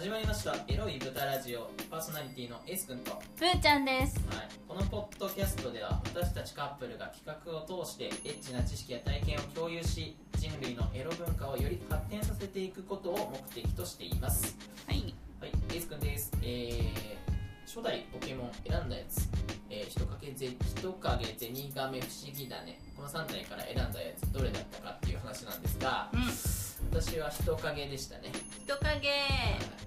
始まりましたエロい豚ラジオパーソナリティのエース君と、はい、ブーちゃんです。このポッドキャストでは私たちカップルが企画を通してエッチな知識や体験を共有し人類のエロ文化をより発展させていくことを目的としています。はい。はい。エース君です。えー、初代ポケモン選んだやつ。えー、人影ぜ人影ゼニガメ不思議だね。この3体から選んだやつどれだったかっていう話なんですが、うん私は人影でしたね。人影。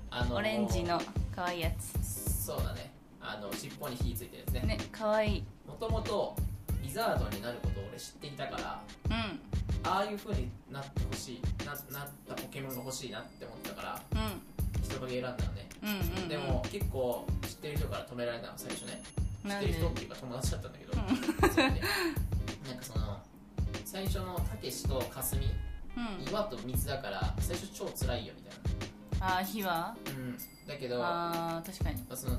あのーオレンジの可愛いやつ。そうだね。あの尻尾に火ついてるやつね。ね可愛い。もともとリザードになることを俺知っていたからうん。ああいう風になってほしいななったポケモンが欲しいなって思ったからうん。人影選んだのね、うんうんうん。でも結構知ってる人から止められたの最初ね。知ってる人っていうか友達だったんだけど、そうね。なんかその最初のたけしとかすみうん。岩と水だから最初超辛いよみたいな。あー火は？うん。だけどまあー確かに。あその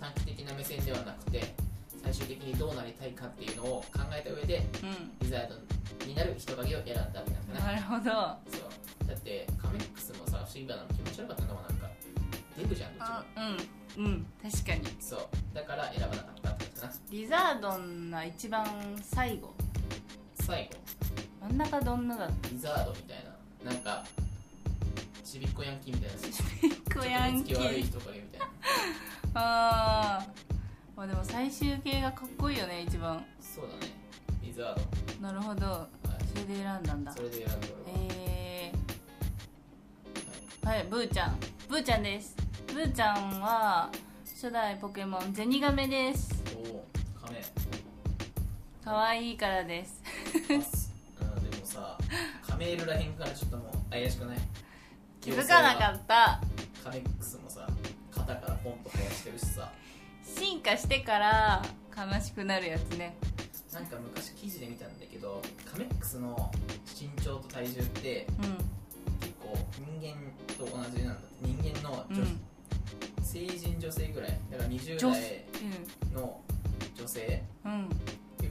短期的な目線ではなくて最終的にどうなりたいかっていうのを考えた上でうん。リザードになる人影を選んだわけなんだな。なるほど。そう。だってカメックスもさ不思議だな気持ち悪かったのもなんかデブじゃんどっちも。あうん。うん。確かに。そう。だから選ばなかったってことかな。リザードンが一番最後。最後真ん中どんなだった？リザードみたいな。なんかちびっこヤンキーみたいな。子ヤンキちょっと目つき悪いー人影みたいな。あー。まあでも最終形がかっこいいよね一番。そうだね。リザード。なるほど。はい。それで選んだんだ。それで選んだ俺は、えー、はいブーちゃん。ブーちゃんです。ブーちゃんは初代ポケモンゼニガメです。おおカメ可愛いからですメールらへんからちょっともう怪しくない？気づかなかった。カメックスもさ肩からポンと生やしてるしさ。進化してから悲しくなるやつね。なんか昔記事で見たんだけどカメックスの身長と体重ってう結構人間と同じなんだって。人間のんうん。女、成人女性ぐらい。だから20女代の女性うん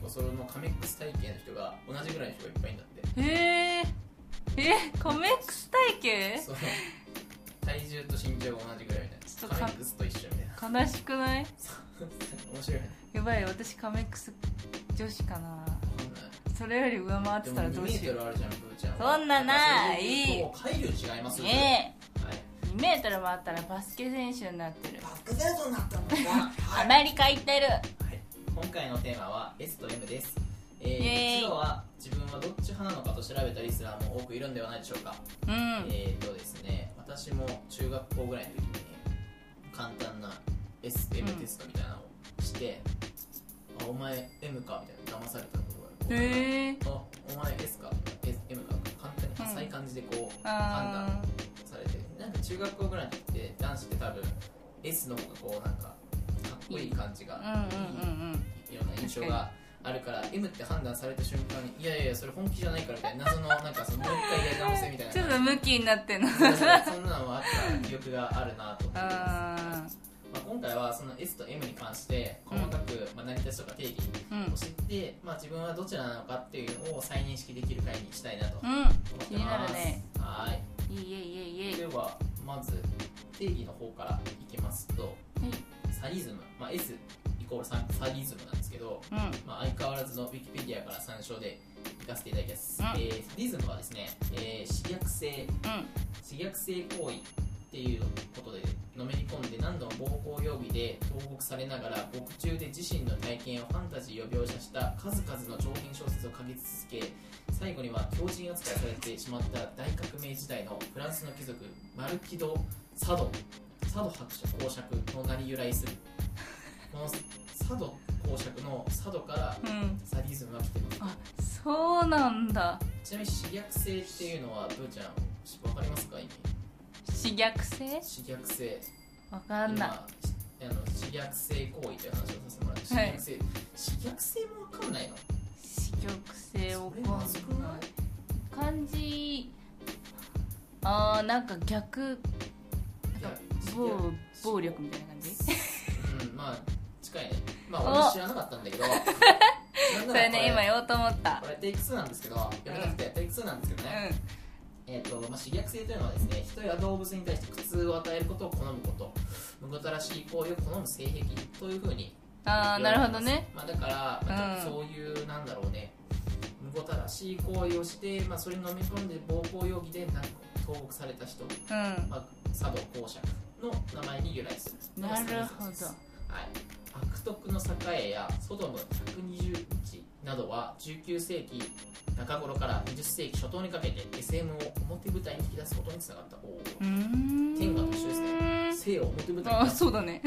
構そのカメックス体型の人が同じぐらいの人がいっぱいいんだって。へええカメックス体型その体重と身長が同じぐらいみたいちょっとかなカメックスと一緒みたいな。悲しくない？面白いね。やばい私カメックス女子かな。それより上回ってでも2たらどうしようそんなない。だからそれで言うと海流違いますね。はい。え2メートルもあったらバスケ選手になってる。バックデートになったんだ はい。アメリカ行ってる。はい、今回のテーマは S と M です、えー、イエーイ。一度は自分はどっち派なのかと調べたリスナーも多くいるんではないでしょうか、うん。えーとですね。私も中学校ぐらいの時に簡単な SM テストみたいなのをして、あお前 M かみたいな騙されたことがある。へえあお前 S か S M か簡単に浅い感じでこう、判あ断されて。なんか中学校ぐらいの時って男子って多分 S の方がこうなんかこいい感じがーうんうんうんうん。いろんな印象があるから M って判断された瞬間にいやいやそれ本気じゃないからみたいな謎のなんかそのもう一回やり直せみたいな。ちょっとムキになってんの。そんなのもあった記憶があるなと思ってます、あ まあ、今回はその S と M に関して細かく、まあ、成り立ちとか定義を知って、まあ、自分はどちらなのかっていうのを再認識できる回にしたいなと思うん。ってます、はい。いいえいえいえ。いではまず定義の方からいきますとサディズム、まあ、S イコールササディズムなんですけど、うん。まあ、相変わらずのウィキペディアから参照でいかせていただきます、うん。えーサディズムはですね、えー、刺激性うん。刺激性行為っていうことでのめり込んで何度も暴行容疑で投獄されながら獄中で自身の体験をファンタジーを描写した数々の長編小説を書き続け最後には強人扱いされてしまった大革命時代のフランスの貴族マルキド・サドサド伯爵公爵の名に由来する。このサド公爵のサドからうん。サディズムは来てますあそうなんだ。ちなみに刺激性っていうのはブーちゃんわかりますか？意味。刺激性？刺激性。わかんない。今あの刺激性行為という話をさせてもらってはい。刺激性、刺激性もわかんないの？刺激性わそれかんないない？漢字あーなんか逆暴暴力みたいな感じ？うんまあ近いね。まあお俺知らなかったんだけど。それね今言おうと思った。これテイク2なんですけどやめなくて。テイク2なんですけどね、うえーとまあ、自虐性というのはですね人や動物に対して苦痛を与えることを好むこと。むごたらしい行為を好む性癖というふうにああなるほどね。まあ、だから、まあ、ちょっとうん。そういう、なんだろうね。むごたらしい行為をして、まあ、それに飲み込んで暴行容疑でなんか投獄された人、うん。まあ、佐渡公爵の名前に由来するなるほどはい、悪徳の栄やソドム120日などは19世紀中頃から20世紀初頭にかけて SM を表舞台に引き出すことにつながった。天下と一緒ですね。性を表舞台にあそうだね。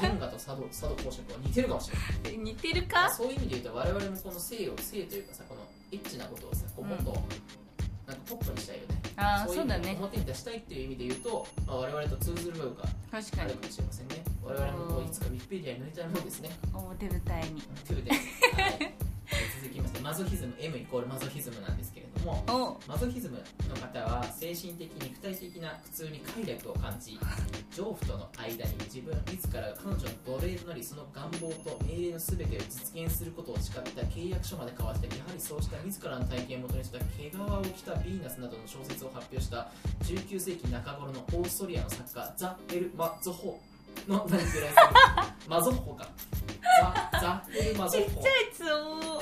天下と佐渡佐渡公爵は似てるかもしれない。似てるか？そういう意味で言うと我々もこの性を性というかさこのエッチなことをさこうもっと、なんかポップにしたいよねあそうだね。表に出したいっていう意味で言うと、まあ、我々と通ずる部分が確かに。あるかもしれませんね。我々もいつかウィキペディアに載りたいものですね。表舞台にということで、はい、続きましてマゾヒズム M イコールマゾヒズムなんですけれどもお。マゾヒズムの方は精神的肉体的な苦痛に快楽を感じ丈夫との間に自分自らが彼女の奴隷となりその願望と命令の全てを実現することを誓った契約書まで交わしてやはりそうした自らの体験をもとにした毛皮を着たヴィーナスなどの小説を発表した19世紀中頃のオーストリアの作家ザ・エル・マゾホ。の何て由来するマゾッホか。ザ・ザ・エル・マゾッホ。つお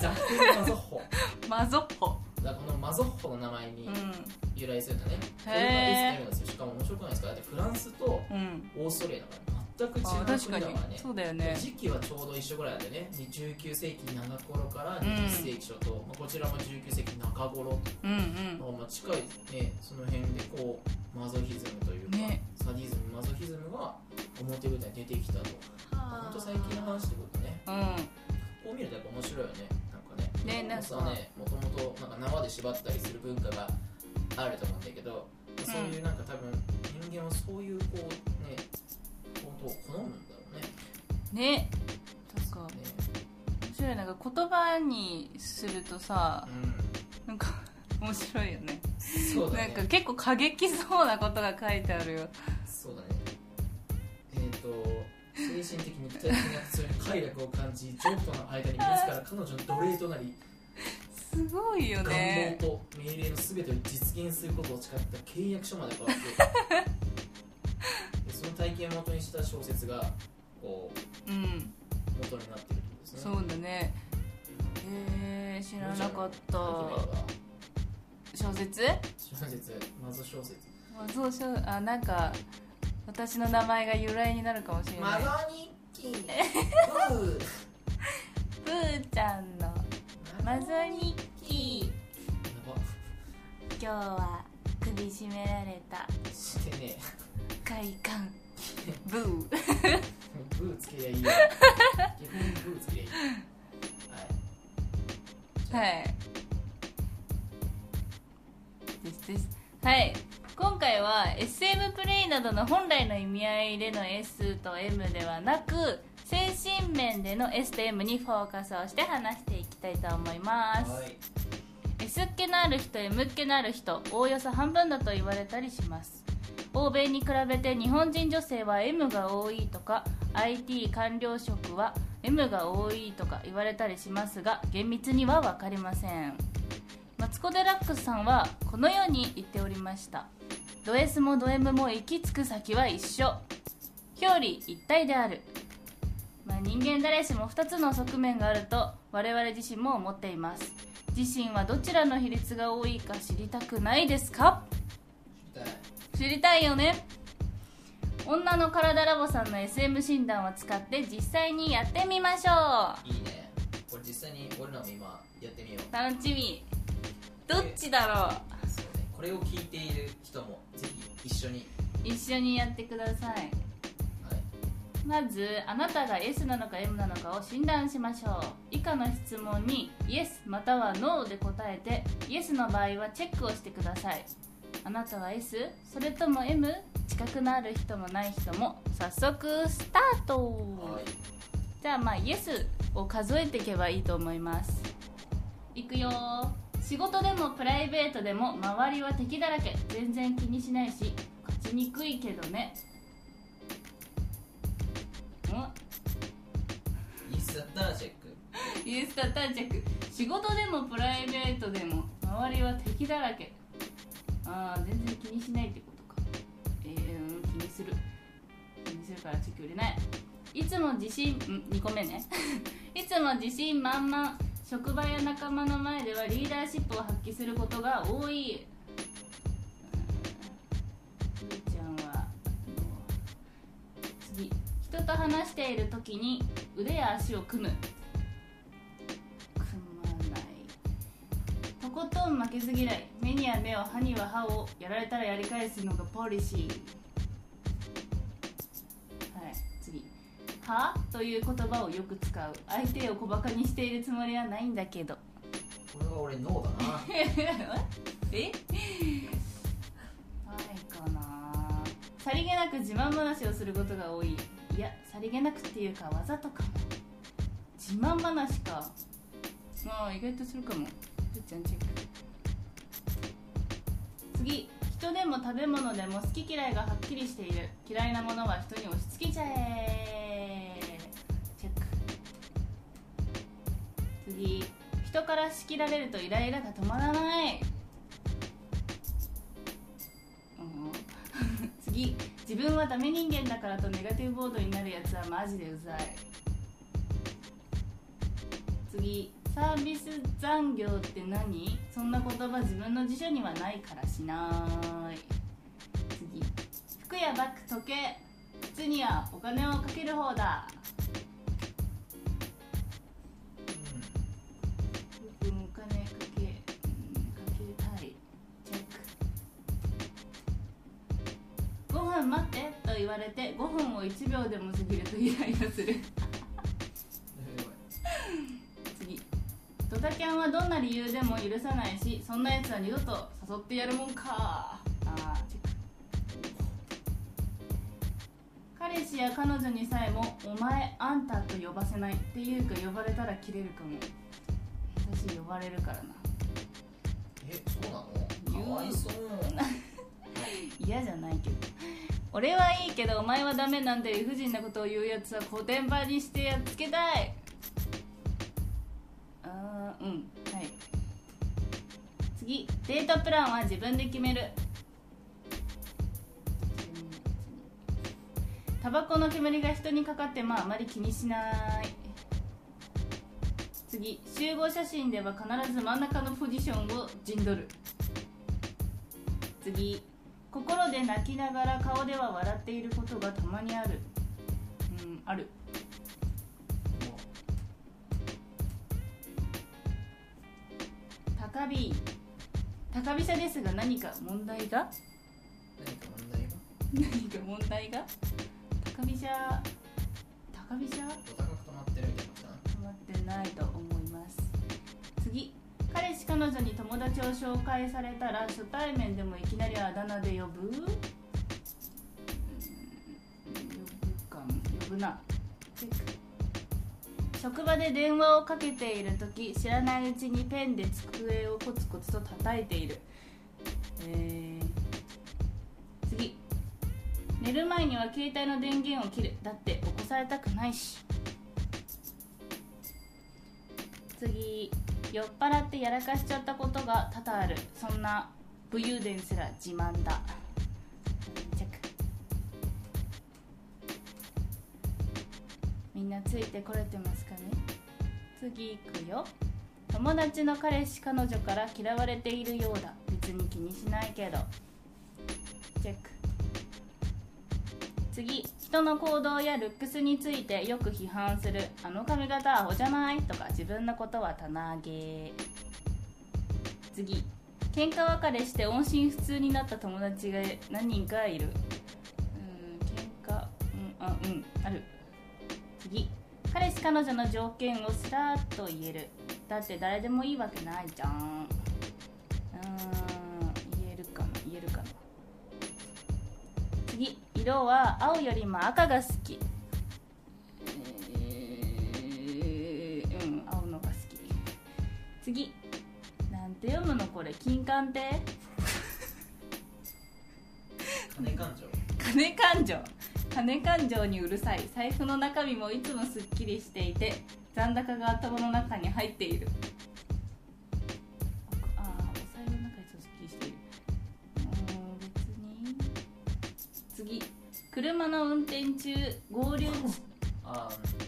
ザ・エル・マゾッホ。マゾッホ。だこのマゾッホの名前にうん。由来するんだね、こへーれなるんですよ。しかも面白くないですか？だってフランスとうん。オーストリアだから全く違うあ確かね。そうだよね。時期はちょうど一緒ぐらいでね。19世紀中頃からうん20世紀初頭、まあ、こちらも19世紀中頃、うんうん。まあ、近いねその辺でこうマゾヒズムというか、ね。サディズムマゾヒズムが表舞台に出てきたと。本当最近の話ってことね。うこう見るとやっぱ面白いよね。なんかね。ねなんかさねもともとなんか。縄で縛ったりする文化があると思うんだけど、そういうなんか多分人間はそういうこうねことを好むんだろうね。んね。なんか。ね。面白いなんか言葉にするとさうなんか 面白いよね。んそうだね。なんか結構過激そうなことが書いてあるよ。そうだね。えっ、と精神的肉体的な苦痛に快楽を感じ丈夫との間に自ら彼女の奴隷となりすごいよ願ね望と命令の全てを実現することを誓った契約書まで変わって体験を元にした小説がこううん。元になってるってことですね。そうだね。えー、知らなかった。小説？小説。マゾ小説。あそうしょあなんか私の名前が由来になるかもしれない。マゾ日記ブーブーちゃんのマゾ日記今日は首絞められた。してね快感 ブー。ブーつけりゃいいよ。ブーつけりゃいいはい。はい。ですです。はい。今回は SM プレイなどの本来の意味合いでの S と M ではなく精神面での S と M にフォーカスをして話していきたいと思います。はい。S っ気のある人 M っ気のある人おおよそ半分だと言われたりします欧米に比べて日本人女性は M が多いとか IT 官僚職は M が多いとか言われたりしますが厳密には分かりません。マツコ・デラックスさんはこのように言っておりました。ド S もド M も行き着く先は一緒。表裏一体である、まあ、人間誰しも2つの側面があると我々自身も思っています。自身はどちらの比率が多いか知りたくないですか？知りたいよね。女の体ラボさんの SM 診断を使って実際にやってみましょいいね。これ実際に俺らも今やってみよう。う楽しみ。どっちだろそうね。これを聞いている人もぜひ一緒に。う一緒にやってください。はい。まずあなたが S なのか M なのかを診断しましょう。以下の質問に Yes または No で答えて Yes の場合はチェックをしてくださいあなたは S? それとも M? 近くのある人もない人も早速スタート。はい。じゃあまあ Yes を数えていけばいいと思います。いくよ仕事でもプライベートでも周りは敵だらけ。全然気にしないし勝ちにくいけどね。んインスタッターチェック。イエスタタチェック。仕事でもプライベートでも周りは敵だらけああ全然気にしないってことか。えー、気にする。気にするからチェック売れない。いつも自信ん2個目ね。いつも自信満々。職場や仲間の前ではリーダーシップを発揮することが多い。ちゃんは次。人と話している時に腕や足を組む。ことん負けず嫌い。目には目を歯には歯をやられたらやり返すのがポリシー。はい次「は?」という言葉をよく使う。相手を小バカにしているつもりはないんだけど。これは俺ノーだなえないかな。さりげなく自慢話をすることが多い。いやさりげなくっていうかわざとかも。自慢話か。まあ意外とするかも。ふっちゃんチェック次人でも食べ物でも好き嫌いがはっきりしている。嫌いなものは人に押し付けちゃえ。チェック。次人から仕切られるとイライラが止まらない。うん。次自分はダメ人間だからとネガティブボードになるやつはマジでうざい。次サービス残業って何？そんな言葉自分の辞書にはないからしない。次。服やバッグ時計。靴にはお金をかける方だ。うんお金かけ、うん、かけたい。チェック。5分待ってと言われて5分を1秒でも過ぎるとイライラする。ドタキャンはどんな理由でも許さないしそんなやつは二度と誘ってやるもんか。あーチェック。彼氏や彼女にさえも「お前あんた」と呼ばせないっていうか呼ばれたらキレるかも。私呼ばれるからな。えそうなの？かわいそう。嫌じゃないけど。俺はいいけどお前はダメなんて理不尽なことを言うやつはコテンパンにしてやっつけたいうん。はい。次デートプランは自分で決める。タバコの煙が人にかかってもあまり気にしない。次集合写真では必ず真ん中のポジションを陣取る。次心で泣きながら顔では笑っていることがたまにある。うんある。高飛高飛車ですが何か問題が？何か問題が？何か問題が？高飛車高飛車？お高く止まってるみたいな止まってないと思います。次。彼氏彼女に友達を紹介されたら初対面でもいきなりあだ名で呼ぶ？うん呼ぶかも呼ぶなチェック職場で電話をかけている時知らないうちにペンで机をコツコツと叩いている。えー、次。寝る前には携帯の電源を切る。だって起こされたくないし。次。酔っ払ってやらかしちゃったことが多々ある。そんな武勇伝すら自慢だ。んなついてこれてますかね？次行くよ。友達の彼氏彼女から嫌われているようだ。別に気にしないけど。チェック。次。人の行動やルックスについてよく批判する。あの髪型アホじゃない？とか自分のことは棚上げ。次。喧嘩別れして音信不通になった友達が何人かいる。彼氏彼女の条件をスラーッと言える。だって誰でもいいわけないじゃん。うーん言えるかな言えるかな次色は青よりも赤が好き。えーうん青のが好き。次なんて読むのこれ金柑亭？金感情金勘定金勘定にうるさい。財布の中身もいつもすっきりしていて残高が頭の中に入っている。ああお財布の中にすっきりしている。う次。車の運転中合流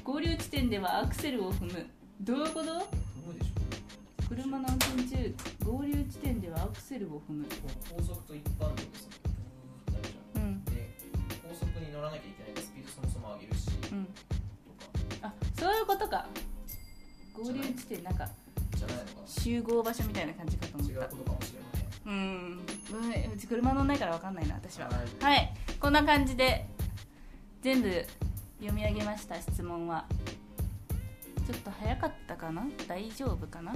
合流地点ではアクセルを踏む。どういうこと？踏むでしょ。車の運転中合流地点ではアクセルを踏む。高速と一般道ですブ乗らなきゃいけないスピードそもそも上げるしとうん。か。あそういうことか。合流地点なんかじゃないのか集合場所みたいな感じかと思った。な違うことかもしれませんうん。うんうち車乗んないから分かんないな私は。はい。はい。こんな感じで全部読み上げました質問は。ちょっと早かったかな？大丈夫かな？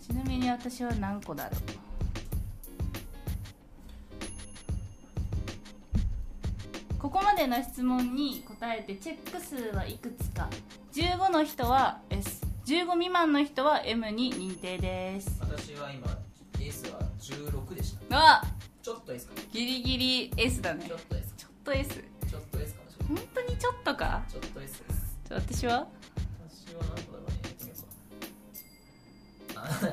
ちなみに私は何個だろうここまでの質問に答えてチェック数はいくつか。15の人は S15 未満の人は M に認定です。私は今 S は16でした。あちょっと S かも。ギリギリ S だね。ちょっと S ちょっと S ちょっと S かもしれない。本当にちょっとか？ちょっと S です。私は？私は何個だろう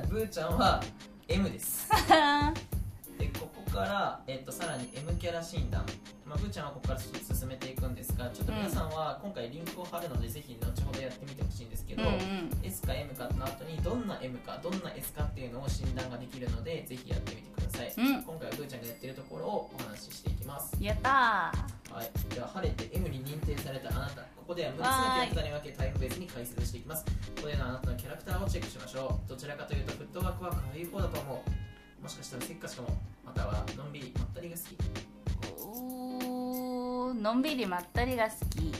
ねブーちゃんは M です。でここから、えっと、さらに M キャラ診断、まあ、ブーちゃんはここから進めていくんですがちょっと皆さんは今回リンクを貼るので、ぜひ後ほどやってみてほしいんですけど、うんうん。S か M かの後にどんな M かどんな S かっていうのを診断ができるのでぜひやってみてください、うん。今回はブーちゃんがやってるところをお話ししていきます。やったー。はい、では晴れて M に認定されたあなたここでは6つのキャラクターに分けタイプ別に解説していきます。ここでのあなたのキャラクターをチェックしましょう。どちらかというとフットワークは軽い方だと思う。もしかしたらせっかちかもまたはのんびりのんびりまったりが好き。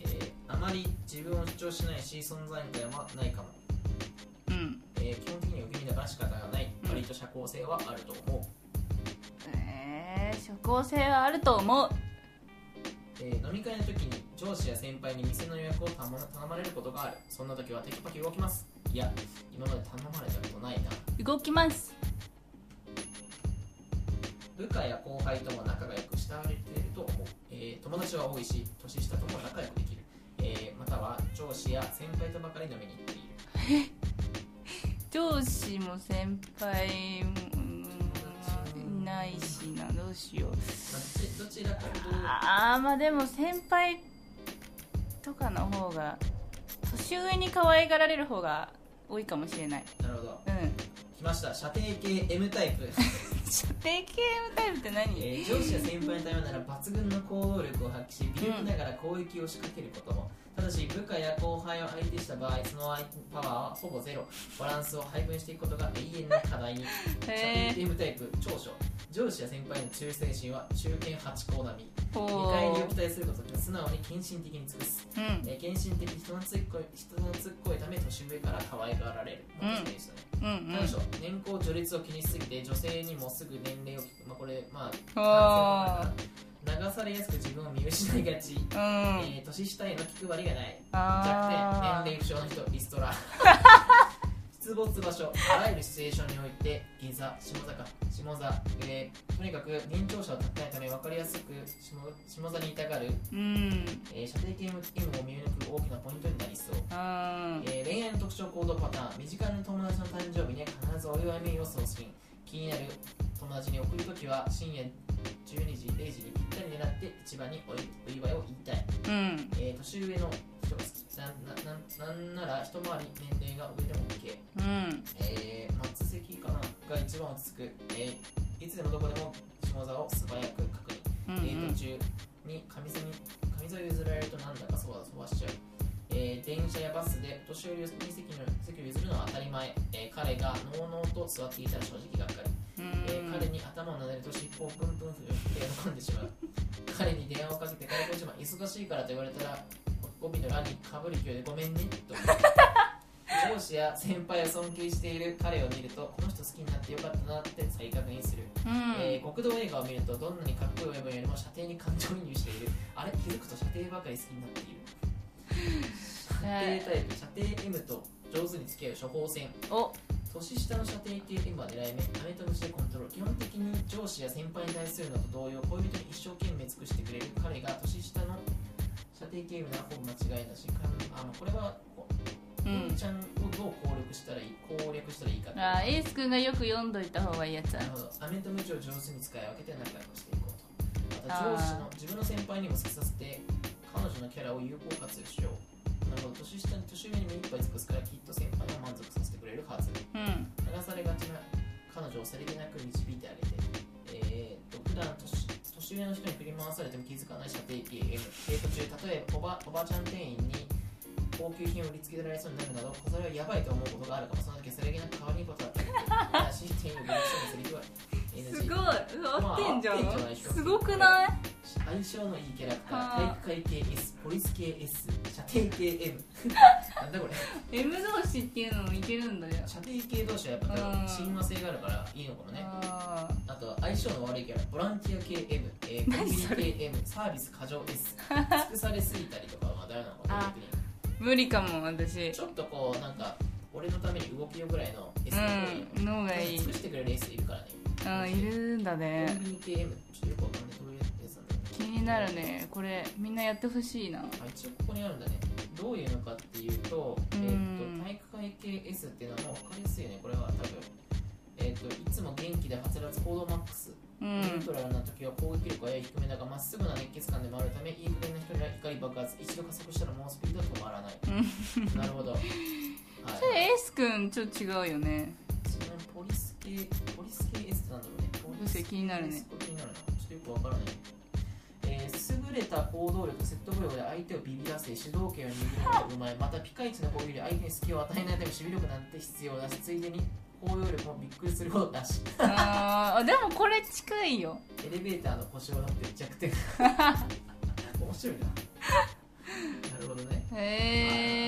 えーあまり自分を主張しないし存在感はないかも、うん。えー基本的に受け身だから仕方がない。うん。割と社交性はあると思う、えー、社交性はあると思う。えー飲み会の時に上司や先輩に店の予約を頼ま頼まれることがある。そんな時はテキパキ動きます。いや今まで頼まれたことないな。動きます。部下や後輩とも仲が良く慕われてえー友達は多いし年下とも仲良くできる、えーまたは上司や先輩とばかり飲みに行っている。上司も先輩もないしなどうしよう。まあどちらかとあーまあでも先輩とかの方が年上に可愛がられる方が多いかもしれない。なるほど。うん。来ました。射程系 M タイプ、射程系のタイプって何、えー上司や先輩のためなら抜群の行動力を発揮し微力ながら攻撃を仕掛けることも、ただし部下や後輩を相手した場合そのパワーはほぼゼロ。バランスを配分していくことが永遠の課題に。射程へ系 M タイプ長所上司や先輩の忠誠心は中堅八高並み。ー見ほ返りを期待することなく素直に献身的に尽くす、うん。えー献身的人のつっこい人のつっこいため年上から可愛がられる、まあうんでしたねうんうん。短所年功序列を気にしすぎて女性にもすぐ年齢を聞く、まあ、これまおあー流されやすく自分を見失いがち、うん。えー年下への気配りがない。弱あ点年齢不詳の人リストラ。出没場所あらゆるシチュエーションにおいて下座下座か。下座、えーとにかく年長者を立てないため分かりやすく下下座にいたがる、ーうん。えー射程系 M を見抜く大きなポイントになりそう、うん。えー恋愛の特徴行動パターン。身近な友達の誕生日には必ずお祝いメールを送信気になる友達に送るときは深夜12時0時にぴったり狙って一番におお祝いを言いたい。うん。えー年上の人ななんなら一回り年齢が上でも OK、うん。えー、末席かな？が一番落ち着く、えーいつでもどこでも下座を素早く確認、うんえー途中に上座に上譲られるとなんだかそわそわしちゃう、えー電車やバスで年寄りに席の席を譲るのは当たり前、えー彼がのうのうと座っていたら正直がっかりうん。えー彼に頭を撫でると尻尾をプンプン振って喜んでしまう。彼に電話をかけて彼こ一番忙しいからと言われたら語尾の欄にかぶる勢いでごめんねと。上司や先輩を尊敬している。彼を見るとこの人好きになってよかったなって再確認する、うん。えー極道映画を見るとどんなにかっこいい部分よりも射程に感情移入している。あれ？気づくと射程ばかり好きになっている 射程タイプ射程 M と上手に付き合う処方箋お年下の射程系 M は狙い目、アメとムシでコントロール。基本的に上司や先輩に対するのと同様、恋人に一生懸命尽くしてくれる彼が年下の射程系 M ならほぼ間違いなし。あのこれは、こううんちゃんをどう攻略したらいい攻略したらいいかあーエース君がよく読んどいた方がいいやつだなるほど。アメとムチを上手に使い分けて仲良くしていこうと。た上司の自分の先輩にも好きさせて彼女のキャラを有効活用しようなど年下に年上に目いっぱい尽くすからきっと先輩は満足させてくれるはず。うん。流されがちな彼女をさりげなく導いてあげて。えー、っと普段年年上の人に振り回されても気づかない射程系 M デート中例えばおばおばちゃん店員に高級品を売りつけられそうになるなどそれはやばいと思うことがあるかも。その時はさりげなく可愛いことしい。店員を売りつけるセリフは NG すごい合ってんじゃん、まあんじゃすごくない？相性のいいキャラクターは体育会系 S ポリス系 S 射程系 M なんだこれ。M 同士っていうのもいけるんだよ。射程系同士はやっぱ多分親和性があるからいいのかもね。ああとは相性の悪いキャラボランティア系 M、えー、コンビニ系 M サービス過剰 S 尽くされすぎたりとかはダメなのか無理かも私。ちょっとこうなんか俺のために動きよぐらいの S の方がい。いよ、うがいい。尽くしてくれる S いるからね。うんいるんだコねンビニ系 M ちょっとよくわかんない気になるね。これみんなやってほしいな。あ一応ここにあるんだね。どういうのかっていうと,、えー、と体育会系 S っていうのはもう分かりやすいよね。これは多分えー、といつも元気ではつらつ行動マックス、うニュートんラルな時は攻撃力はやや低めだがまっすぐな熱血感でもあるためいい加減な人には怒り爆発。一度加速したらもうスピードは止まらない。うん。なるほど。はい。それエースくんちょっと違うよね。ちなみにポリス系ポリス系 S ってなんだろうね。ポリス確かに気になるね。気になるな。ちょっとよくわからない。えー優れた行動力説得力で相手をビビらせ主導権を握るのがうまいまたピカイチな攻撃で相手に隙を与えないため守備力なんて必要だしついでに包容力もびっくりするほどだし。あーあでもこれ近いよエレベーターの故障だって弱点面白いな。なるほどね。へ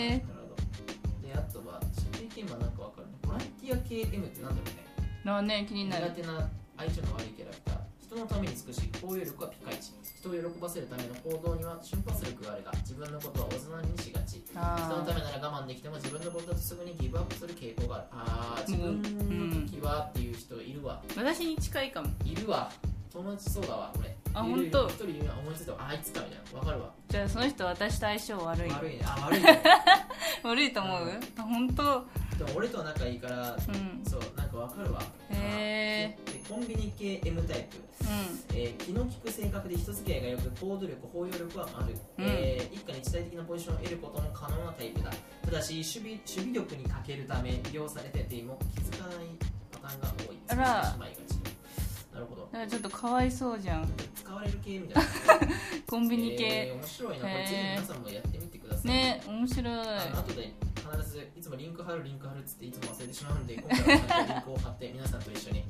えなるほど。であとは射程系はなんかわかる。ねボランティア系 M ってなんだろうね。なね気になる。苦手な相性の悪いキャラクター。人のために尽くし包容力はピカイチ人を喜ばせるための行動には瞬発力があるが自分のことはおざなりにしがち。人のあためなら我慢できても自分のことだとすぐにギブアップする傾向がある。あー。自分の時はっていう人いるわ。ー私に近いかも。いるわ。友達そうだわ俺あいるいる。ほんと一人いるな思いついたわ。あいつかみたいな。わかるわ。じゃあその人私と相性悪い。悪いね。あ悪いね。悪いと思う？あ本当？でも俺とは仲いいからうん。そうなんかわかるわ。へでコンビニ系 M タイプ。うん。えー気の利く性格で人付き合いがよく行動力包容力はある、うん。えー一家に一体的なポジションを得ることも可能なタイプだ。ただし守備守備力に欠けるため利用されてても気づかないパターンが多い。あら。なるほど。ちょっとかわいそうじゃん。使われる系みたいな。コンビニえー系面白いな。これぜひ皆さんもやってみてください。ね面白い。後で必ずいつもリンク貼るリンク貼るっつっていつも忘れてしまうんで今回はリンクを貼って皆さんと一緒に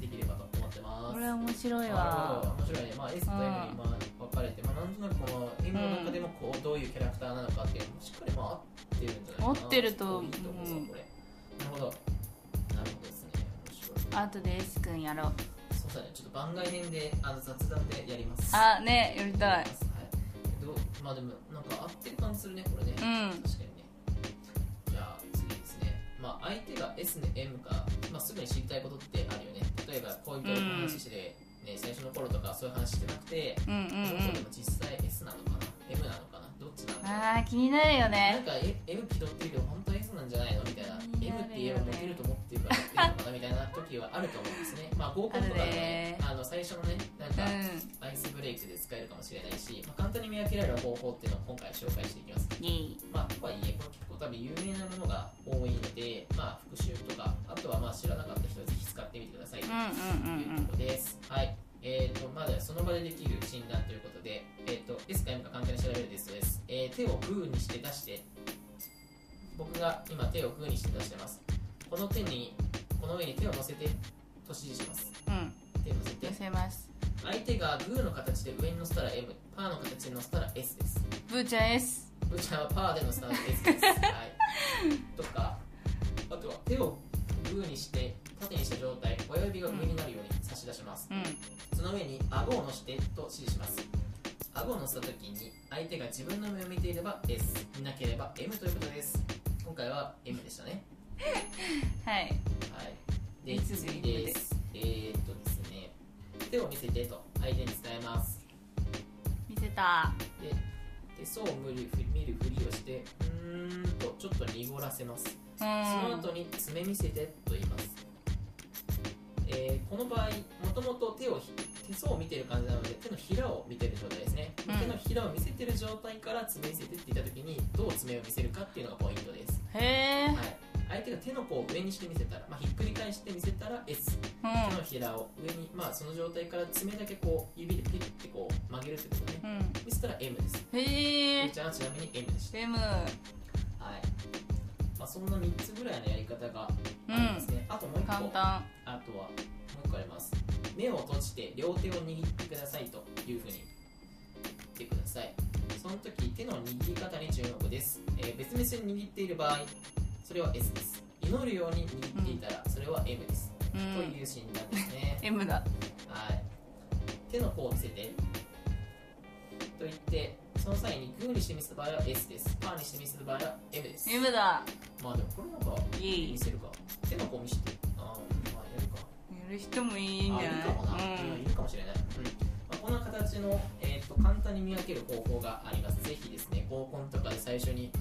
できればと思ってます。これは面白いわ。面白いね、まあ、S と M にまあ分かれて、まあ、なんとなくこの M の中でもこうどういうキャラクターなのかっていうのもしっかりまあ合ってるんじゃない。かな合ってるといいと思う。わうんこれなるほどなるほどですね面白いあとでエースくんやろう。そうだね。ちょっと番外編であの雑談でやります。あねやりたい。はい。どうまあでもなんか合ってる感じするねこれね、うん。確かにまあ相手が S で M か、まあ、すぐに知りたいことってあるよね。例えば恋人の話して、ね、最初の頃とかそういう話してなくてうんうんこの子でも実際 S なのかな？M なのかな？どっちなのかな？うんあー気になるよなんねかえ M 気取ってるけど本当は S なんじゃないの？みたいな。M なね。って言えばモテると思ってるからやってるのかな？みたいな時はあると思うんですね。まあ合コンとかねあの最初のねなんかうアイスブレイクで使えるかもしれないし、まあ、簡単に見分けられる方法っていうのを今回紹介していきますまあ、とはいえ、これ結構多分有名なものが多いので、まあ、復習とか、あとはまあ知らなかった人はぜひ使ってみてくださいということです。はい。えーと、まだその場でできる診断ということで、えーと、S か M か簡単に調べるテストです。えー手をグーにして出して、僕が今手をグーにして出してます。この手に、この上に手を乗せて、と指示します。うんうん手を乗せて寄、せます相手がグーの形で上に乗せたら M、パーの形で乗せたら S です。ブーちゃん S ブーちゃんはパーでのスタンド S です。はい。とか、あとは手をグーにして縦にした状態、親指が上になるように差し出します。うんその上に顎を乗せてと指示します。顎を乗せた時に相手が自分の目を見ていれば S、見なければ M ということです。今回は M でしたね。はいはい。で、次で手を見せてと相手に伝えます。見せた。で手相を見るふ見るふりをしてうーんとちょっと濁らせます。うそのん後に爪見せてと言います、えーこの場合もともと手をひ手相を見てる感じなので手のひらを見てる状態ですね、うん。手のひらを見せてる状態から爪見せてって言った時にどう爪を見せるかっていうのがポイントです、へえ、はい、相手が手の甲を上にして見せたら、まあ、ひっくり返して見せたら S 手のひらを上に、まあ、その状態から爪だけこう指でピッてこう曲げるってことね。うん、うん、見せたら M です。へゆえうちゃんはちなみに M でした M はい。まあ、そんな3つぐらいのやり方がありますね、あともう1個。あとはもう1個あります。目を閉じて両手を握ってくださいというふうに。言ってください。その時手の握り方に注目です、えー別々に握っている場合それは S です。祈るように握っていたらそれは M です、うとんいう診断ですね。M だ。はい。手の甲を見せて。と言ってその際にグーにして見せた場合は S です。パーにして見せた場合は M です。M だ。まあでもこれなんかいい。見せるか。手の甲見せて。あーまあやるか。やる人もいいんじゃない？あいるかもな、うん。いるかもしれない、うん。まあ、こんな形の、えー、と簡単に見分ける方法があります。ぜひですね合コンとかで最初に。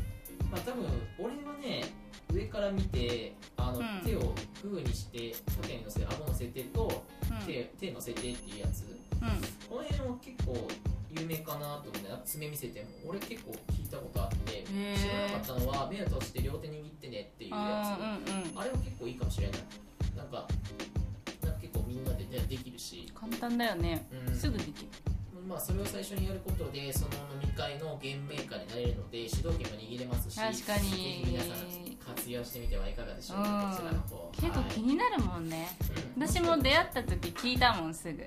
まあ多分俺はね上から見てあの、うん。手をグーにして縦に乗せて顎乗せてとうん。手手乗せてっていうやつ。うん。この辺は結構有名かなと思って爪見せても俺結構聞いたことあってー。知らなかったのは目を閉じて両手握ってねっていうやあつーうんうん。あれは結構いいかもしれない。なんかなんか結構みんなででできるし、簡単だよね。うん。すぐできるまあ、それを最初にやることでその飲み会の原メーカーになれるので主導権も握れますし確かに。皆さん活用してみてはいかがでしょうか、うん。こちらの方。結構気になるもんね。うん私も出会った時聞いたもんすぐ。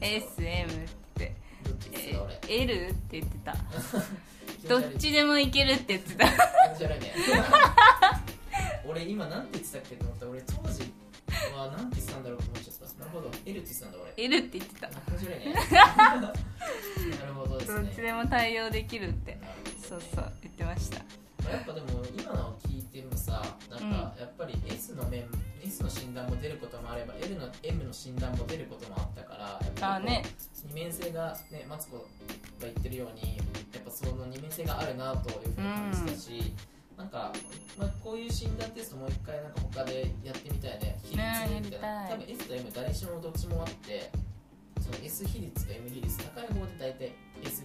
SM って。どっちですえか俺？L って言ってた。どっちでもいけるって言ってた。俺今なんて言ってたっけと思った。俺当時はなんてほど。L って言ってたんだ俺 L って言ってた。あ気持ち悪いね。なるほどですね。どっちでも対応できるって。ね。そうそう言ってました。やっぱでも今のを聞いてもさなんかやっぱり S の面 S の診断も出ることもあれば L の M の診断も出ることもあったからやっぱり二面性がねマツコが言ってるようにやっぱその二面性があるなというふうに感じたし、か、まあ、こういう診断テストもう一回なんか他でやってみたいね。比率ねみたいな、やりたい。多分 S と M 誰しもどっちもあってその S 比率と M 比率高い方で大体 S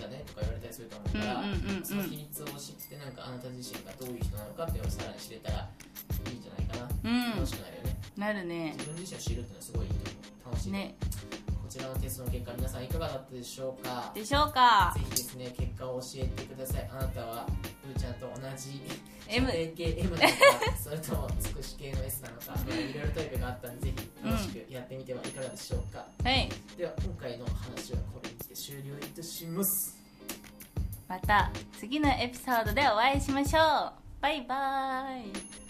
だねとか言われたりすると思うから、その比率を知ってなんかあなた自身がどういう人なのかっていうのをさらに知れたらいいんじゃないかな、うん。楽しくなるよね。なるね。自分自身を知るっていうのはすごいいいと思う。楽しい。ね。こちらのテストの結果皆さんいかがだったでしょうか？でしょうか。ぜひですね結果を教えてください。あなたはブーちゃんと同じ M 系 M なのかそれともつくし系の S なのか。まあいろいろタイプがあったんでぜひ楽しくやってみてはいかがでしょうか、はい。では今回の話はこれにて終了いたします。また次のエピソードでお会いしましょう。バイバーイ